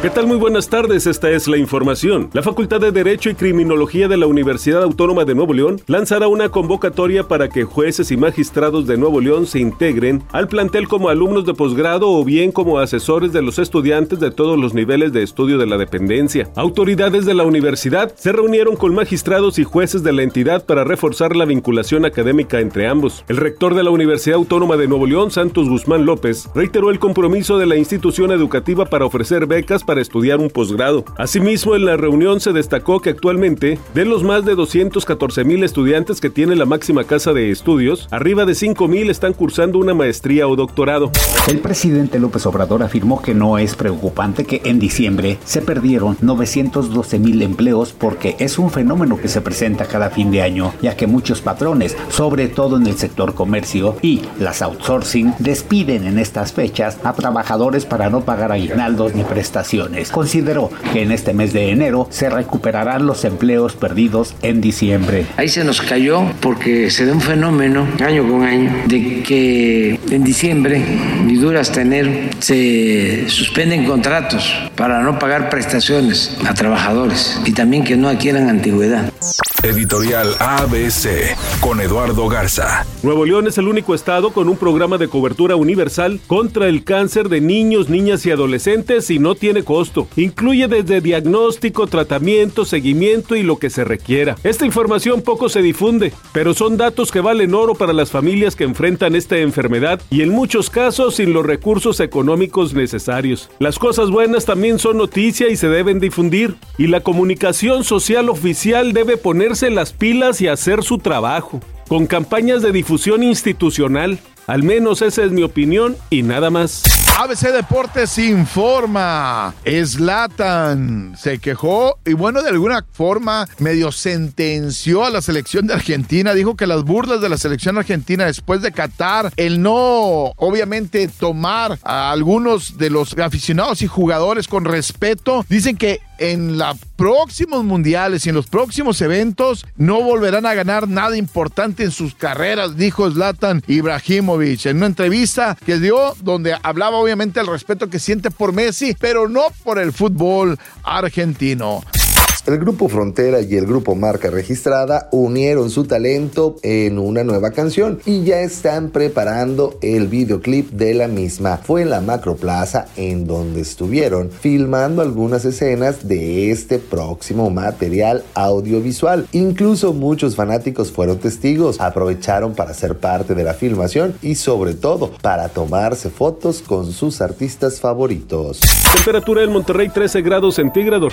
¿Qué tal? Muy buenas tardes, esta es la información. La Facultad de Derecho y Criminología de la Universidad Autónoma de Nuevo León lanzará una convocatoria para que jueces y magistrados de Nuevo León se integren al plantel como alumnos de posgrado o bien como asesores de los estudiantes de todos los niveles de estudio de la dependencia. Autoridades de la universidad se reunieron con magistrados y jueces de la entidad para reforzar la vinculación académica entre ambos. El rector de la Universidad Autónoma de Nuevo León, Santos Guzmán López, reiteró el compromiso de la institución educativa para ofrecer becas para estudiar un posgrado. Asimismo, en la reunión se destacó que actualmente, de los más de 214 mil estudiantes que tiene la máxima casa de estudios, arriba de 5 mil están cursando una maestría o doctorado. El presidente López Obrador afirmó que no es preocupante que en diciembre se perdieron 912 mil empleos porque es un fenómeno que se presenta cada fin de año, ya que muchos patrones, sobre todo en el sector comercio y las outsourcing, despiden en estas fechas a trabajadores para no pagar aguinaldos ni prestaciones Consideró que en este mes de enero se recuperarán los empleos perdidos en diciembre. Ahí se nos cayó porque se da un fenómeno año con año de que en diciembre y dura hasta enero se suspenden contratos para no pagar prestaciones a trabajadores y también que no adquieran antigüedad. Editorial ABC con Eduardo Garza. Nuevo León es el único estado con un programa de cobertura universal contra el cáncer de niños, niñas y adolescentes y no tiene costo. Incluye desde diagnóstico, tratamiento, seguimiento y lo que se requiera. Esta información poco se difunde, pero son datos que valen oro para las familias que enfrentan esta enfermedad y en muchos casos sin los recursos económicos necesarios. Las cosas buenas también son noticia y se deben difundir. Y la comunicación social oficial debe poner las pilas y hacer su trabajo, con campañas de difusión institucional. Al menos esa es mi opinión y nada más. ABC Deportes informa. Slatan se quejó y bueno, de alguna forma medio sentenció a la selección de Argentina. Dijo que las burlas de la selección argentina después de Qatar, el no obviamente tomar a algunos de los aficionados y jugadores con respeto, dicen que en los próximos mundiales y en los próximos eventos no volverán a ganar nada importante en sus carreras, dijo Zlatan Ibrahimovic en una entrevista que dio donde hablaba obviamente el respeto que siente por Messi, pero no por el fútbol argentino. El grupo Frontera y el grupo Marca Registrada unieron su talento en una nueva canción y ya están preparando el videoclip de la misma. Fue en la Macroplaza en donde estuvieron filmando algunas escenas de este próximo material audiovisual. Incluso muchos fanáticos fueron testigos, aprovecharon para ser parte de la filmación y sobre todo para tomarse fotos con sus artistas favoritos. Temperatura en Monterrey 13 grados centígrados.